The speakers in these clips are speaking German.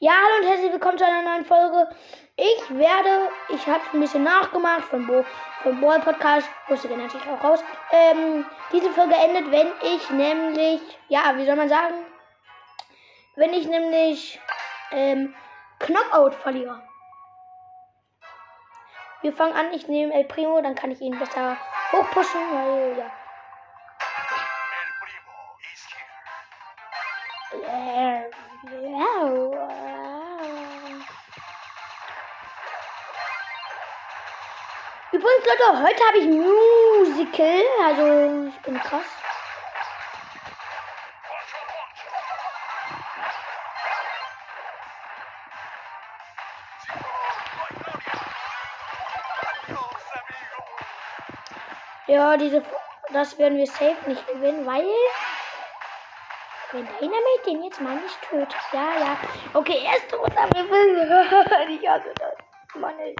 Ja, hallo und herzlich willkommen zu einer neuen Folge. Ich werde, ich habe ein bisschen nachgemacht von Bo, von Ball Podcast, musste ich natürlich auch raus. Ähm, diese Folge endet, wenn ich nämlich, ja, wie soll man sagen, wenn ich nämlich ähm, Knockout verliere. Wir fangen an, ich nehme El Primo, dann kann ich ihn besser hochpushen, weil, ja. El primo is here. Äh, ja. Übrigens, Leute, heute habe ich Musical. Also, ich bin krass. Ja, diese, das werden wir safe nicht gewinnen, weil wenn Dynamite den jetzt mal nicht tötet. Ja, ja. Okay, er ist tot, aber ich will. Ich hasse das. Mann, ey.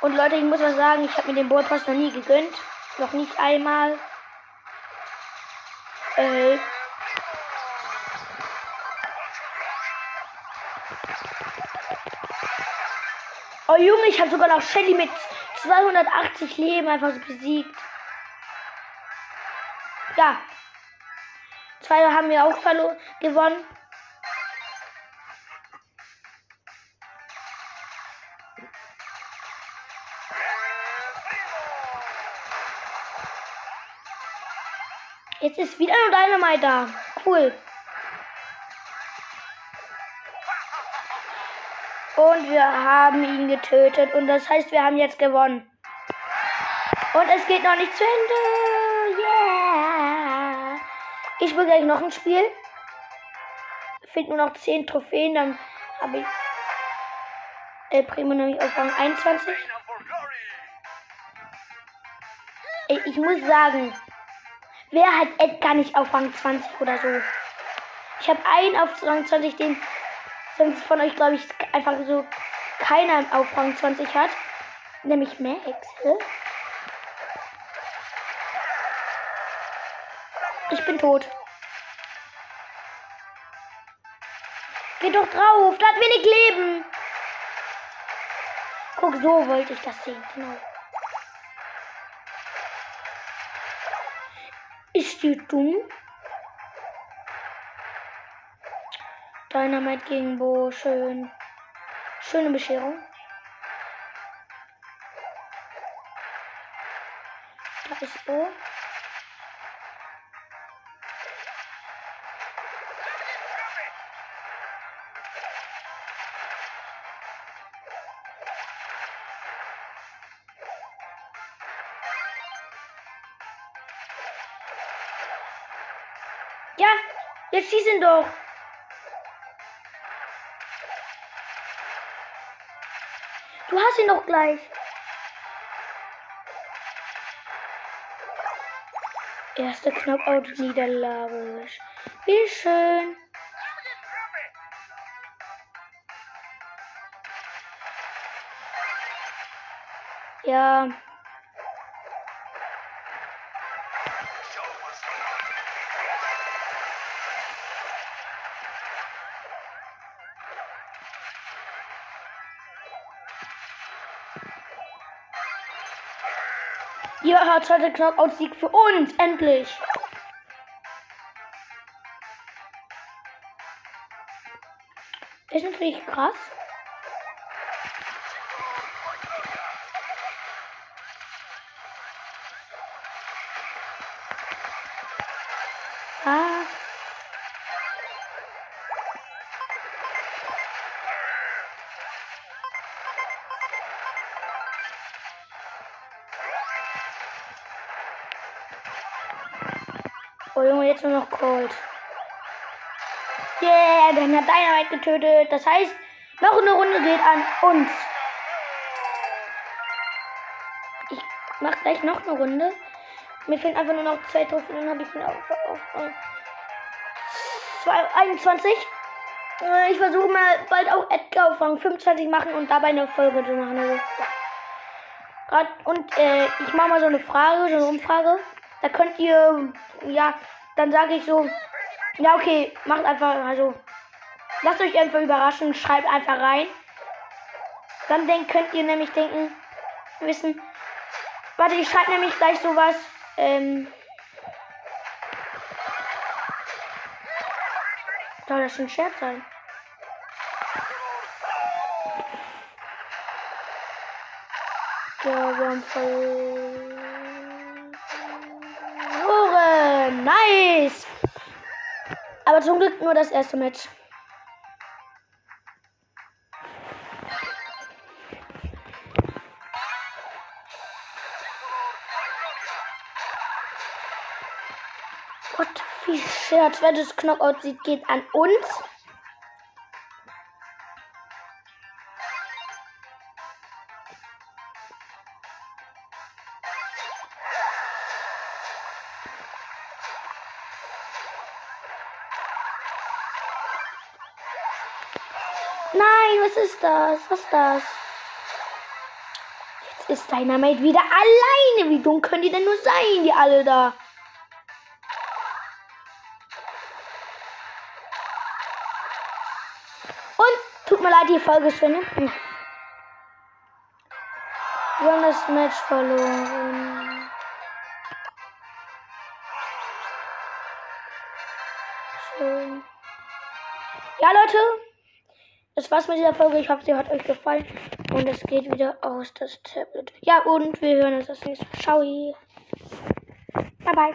Und Leute, ich muss was sagen, ich habe mir den Ballpass noch nie gegönnt. Noch nicht einmal. Äh, Oh Junge, ich habe sogar noch Shelly mit 280 Leben einfach so besiegt. Ja. Zwei haben wir auch verloren, gewonnen. Jetzt ist wieder nur Dynamite da. Cool. Und wir haben ihn getötet. Und das heißt, wir haben jetzt gewonnen. Und es geht noch nicht zu Ende. Yeah. Ich spiele gleich noch ein Spiel. Fehlt nur noch 10 Trophäen. Dann habe ich El Primo nämlich auf Rang 21. Reign for glory. Ey, ich muss sagen, wer hat Edgar nicht auf Rang 20 oder so? Ich habe einen auf Rang 20, den sonst von euch, glaube ich, einfach so keiner auf Rang 20 hat. Nämlich Max. Ich bin tot. Geh doch drauf, da hat wenig Leben. Guck, so wollte ich das sehen, genau. Ist die dumm? Dynamite gegen Bo, schön. Schöne Bescherung. Da ist Bo. Ja, jetzt schieß ihn doch. Du hast ihn doch gleich. Erste Knockout-Niederlage. Wie schön. Ja, ja, zweiter Knockout-Sieg für uns. Endlich. Ist natürlich krass. Oh Junge, jetzt nur noch Cold. Yeah, dann hat Dynamite getötet. Das heißt, noch eine Runde geht an uns. Ich mach gleich noch eine Runde. Mir fehlen einfach nur noch zwei Trophäen, dann habe ich ihn auf, auf, auf zwei- 21. Äh, Ich versuche mal bald auch Edgar auf Rang 25 machen und dabei eine Folge zu machen. Also, ja. Und äh, ich mache mal so eine Frage, so eine Umfrage. Da könnt ihr, ja, dann sage ich so, ja, okay, macht einfach, also, lasst euch einfach überraschen, schreibt einfach rein. Dann denk, könnt ihr nämlich denken, wissen, warte, ich schreibe nämlich gleich sowas, ähm, soll das ein Scherz sein? Ja, wir haben verloren. Aber zum Glück nur das erste Match. Gott, wie schwer zweites Knockout geht an uns. Nein, was ist das? Was ist das? Jetzt ist Dynamite wieder alleine. Wie dumm können die denn nur sein, die alle da? Und tut mir leid, die Folge ist Ende. Hm. Wir haben das Match verloren. Schön. Ja, Leute. Das war's mit dieser Folge. Ich hoffe, sie hat euch gefallen. Und es geht wieder aus das Tablet. Ja, und wir hören uns das nächste Mal. Ciao. Bye, bye.